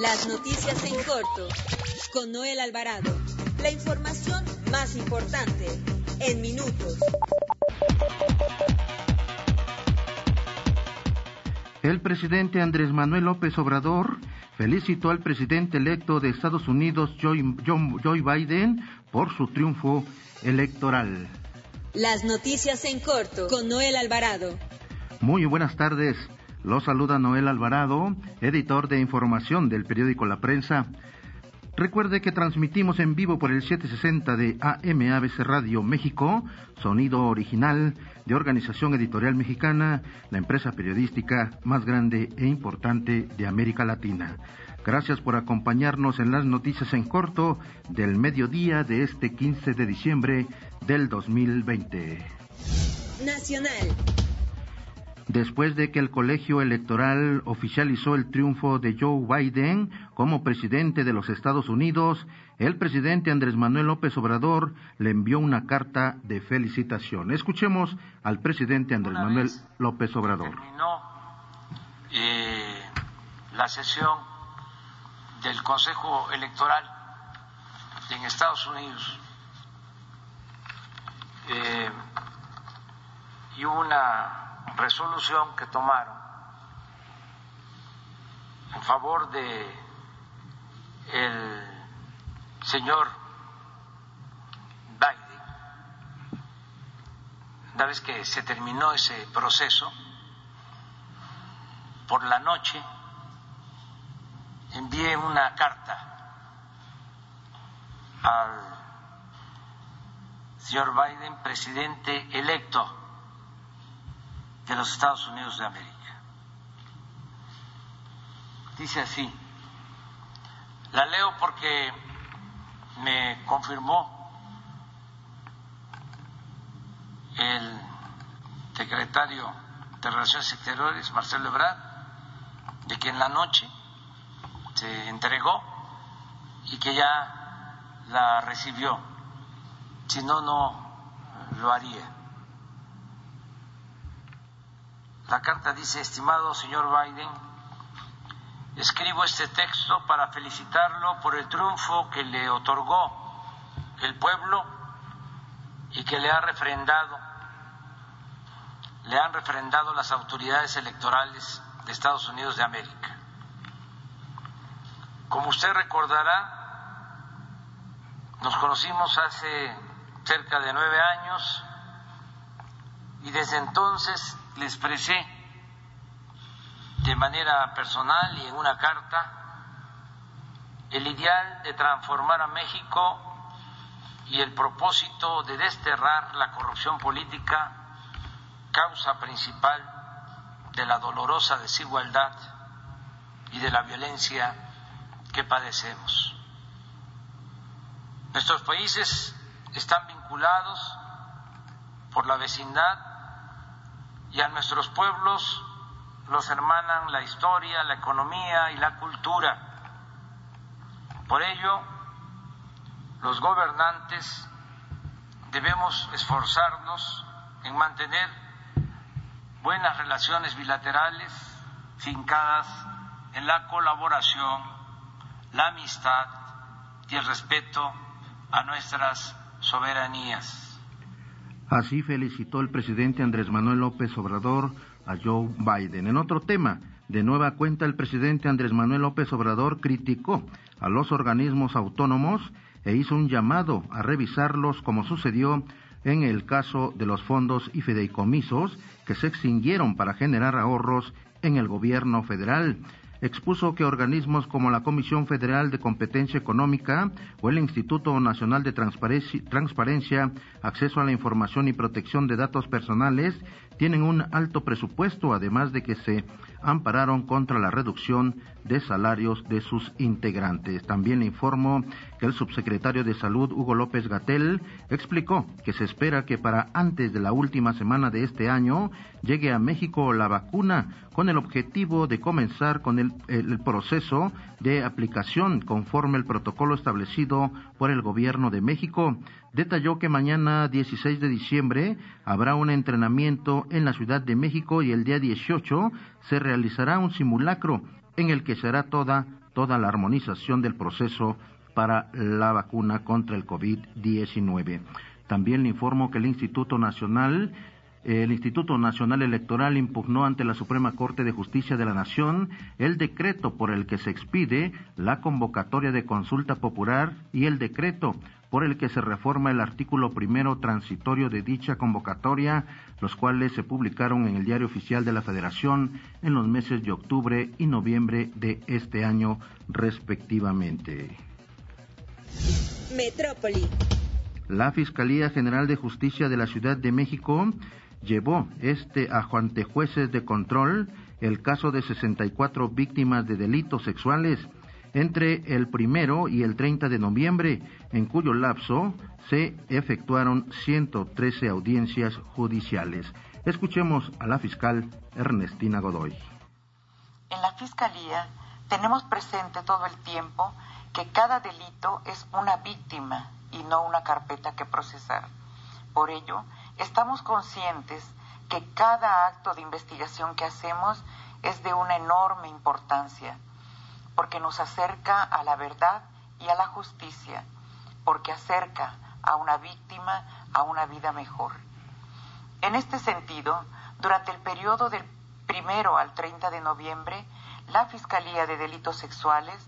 Las noticias en corto con Noel Alvarado. La información más importante en minutos. El presidente Andrés Manuel López Obrador felicitó al presidente electo de Estados Unidos, Joe, Joe Biden, por su triunfo electoral. Las noticias en corto con Noel Alvarado. Muy buenas tardes. Los saluda Noel Alvarado, editor de información del periódico La Prensa. Recuerde que transmitimos en vivo por el 760 de AM ABC Radio México, sonido original de Organización Editorial Mexicana, la empresa periodística más grande e importante de América Latina. Gracias por acompañarnos en las noticias en corto del mediodía de este 15 de diciembre del 2020. Nacional. Después de que el colegio electoral oficializó el triunfo de Joe Biden como presidente de los Estados Unidos, el presidente Andrés Manuel López Obrador le envió una carta de felicitación. Escuchemos al presidente Andrés Manuel López Obrador. Terminó eh, la sesión del Consejo Electoral en Estados Unidos eh, y una resolución que tomaron en favor de el señor Biden, una vez que se terminó ese proceso, por la noche envié una carta al señor Biden, presidente electo de los Estados Unidos de América. Dice así, la leo porque me confirmó el secretario de Relaciones Exteriores, Marcelo Ebrard, de que en la noche se entregó y que ya la recibió. Si no, no lo haría. La carta dice, estimado señor Biden, escribo este texto para felicitarlo por el triunfo que le otorgó el pueblo y que le ha refrendado, le han refrendado las autoridades electorales de Estados Unidos de América. Como usted recordará, nos conocimos hace cerca de nueve años y desde entonces le expresé de manera personal y en una carta el ideal de transformar a México y el propósito de desterrar la corrupción política, causa principal de la dolorosa desigualdad y de la violencia que padecemos. Nuestros países están vinculados por la vecindad y a nuestros pueblos los hermanan la historia, la economía y la cultura. Por ello, los gobernantes debemos esforzarnos en mantener buenas relaciones bilaterales fincadas en la colaboración, la amistad y el respeto a nuestras soberanías. Así felicitó el presidente Andrés Manuel López Obrador a Joe Biden. En otro tema, de nueva cuenta, el presidente Andrés Manuel López Obrador criticó a los organismos autónomos e hizo un llamado a revisarlos como sucedió en el caso de los fondos y fideicomisos que se extinguieron para generar ahorros en el gobierno federal expuso que organismos como la Comisión Federal de Competencia Económica o el Instituto Nacional de Transparencia, Acceso a la Información y Protección de Datos Personales tienen un alto presupuesto, además de que se ampararon contra la reducción de salarios de sus integrantes. También le informo que el subsecretario de Salud, Hugo López Gatel, explicó que se espera que para antes de la última semana de este año llegue a México la vacuna con el objetivo de comenzar con el, el proceso de aplicación conforme el protocolo establecido por el Gobierno de México detalló que mañana 16 de diciembre habrá un entrenamiento en la Ciudad de México y el día 18 se realizará un simulacro en el que será toda toda la armonización del proceso para la vacuna contra el COVID-19. También le informo que el Instituto Nacional el Instituto Nacional Electoral impugnó ante la Suprema Corte de Justicia de la Nación el decreto por el que se expide la convocatoria de consulta popular y el decreto por el que se reforma el artículo primero transitorio de dicha convocatoria, los cuales se publicaron en el Diario Oficial de la Federación en los meses de octubre y noviembre de este año respectivamente. Metrópoli. La Fiscalía General de Justicia de la Ciudad de México llevó este a jueces de control el caso de 64 víctimas de delitos sexuales entre el primero y el 30 de noviembre, en cuyo lapso se efectuaron 113 audiencias judiciales. Escuchemos a la fiscal Ernestina Godoy. En la Fiscalía tenemos presente todo el tiempo que cada delito es una víctima y no una carpeta que procesar. Por ello, estamos conscientes que cada acto de investigación que hacemos es de una enorme importancia, porque nos acerca a la verdad y a la justicia, porque acerca a una víctima a una vida mejor. En este sentido, durante el periodo del primero al 30 de noviembre, la Fiscalía de Delitos Sexuales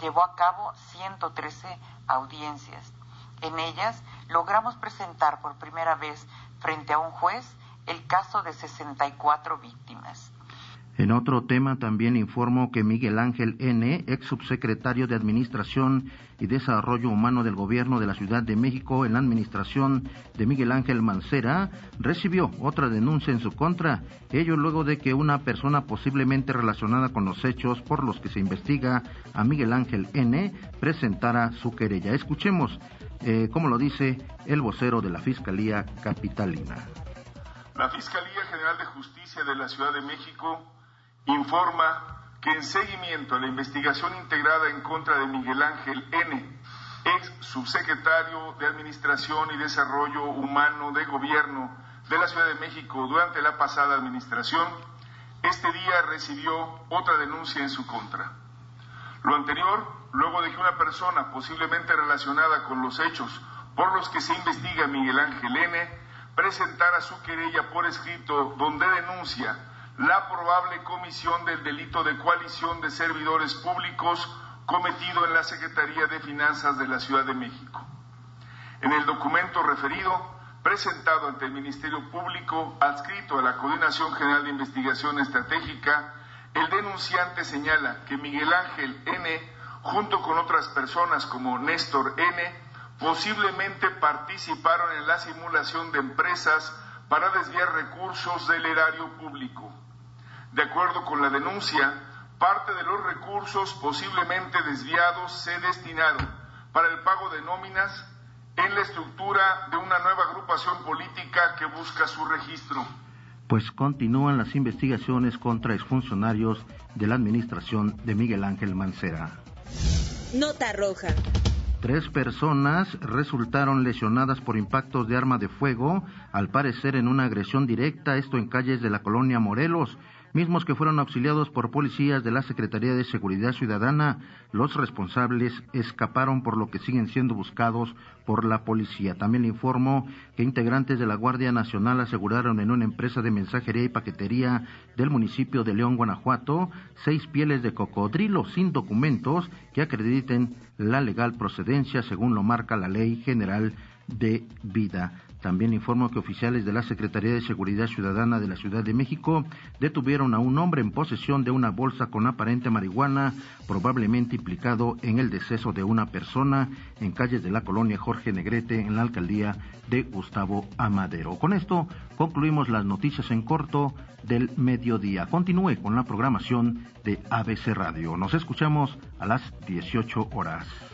llevó a cabo 113 audiencias. En ellas logramos presentar por primera vez frente a un juez el caso de 64 víctimas. En otro tema también informo que Miguel Ángel N., ex subsecretario de Administración y Desarrollo Humano del Gobierno de la Ciudad de México en la administración de Miguel Ángel Mancera, recibió otra denuncia en su contra, ello luego de que una persona posiblemente relacionada con los hechos por los que se investiga a Miguel Ángel N. presentara su querella. Escuchemos eh, como lo dice el vocero de la Fiscalía Capitalina. La Fiscalía General de Justicia de la Ciudad de México informa que en seguimiento a la investigación integrada en contra de Miguel Ángel N., ex subsecretario de Administración y Desarrollo Humano de Gobierno de la Ciudad de México durante la pasada administración, este día recibió otra denuncia en su contra. Lo anterior, luego de que una persona posiblemente relacionada con los hechos por los que se investiga Miguel Ángel N. presentara su querella por escrito donde denuncia la probable comisión del delito de coalición de servidores públicos cometido en la Secretaría de Finanzas de la Ciudad de México. En el documento referido, presentado ante el Ministerio Público, adscrito a la Coordinación General de Investigación Estratégica, el denunciante señala que Miguel Ángel N., junto con otras personas como Néstor N., posiblemente participaron en la simulación de empresas para desviar recursos del erario público. De acuerdo con la denuncia, parte de los recursos posiblemente desviados se destinaron para el pago de nóminas en la estructura de una nueva agrupación política que busca su registro pues continúan las investigaciones contra exfuncionarios de la administración de Miguel Ángel Mancera. Nota roja. Tres personas resultaron lesionadas por impactos de arma de fuego, al parecer en una agresión directa, esto en calles de la colonia Morelos mismos que fueron auxiliados por policías de la Secretaría de Seguridad Ciudadana. Los responsables escaparon por lo que siguen siendo buscados por la policía. También le informo que integrantes de la Guardia Nacional aseguraron en una empresa de mensajería y paquetería del municipio de León, Guanajuato, seis pieles de cocodrilo sin documentos que acrediten la legal procedencia según lo marca la Ley General de Vida. También informo que oficiales de la Secretaría de Seguridad Ciudadana de la Ciudad de México detuvieron a un hombre en posesión de una bolsa con aparente marihuana, probablemente implicado en el deceso de una persona en calles de la colonia Jorge Negrete, en la alcaldía de Gustavo Amadero. Con esto concluimos las noticias en corto del mediodía. Continúe con la programación de ABC Radio. Nos escuchamos a las 18 horas.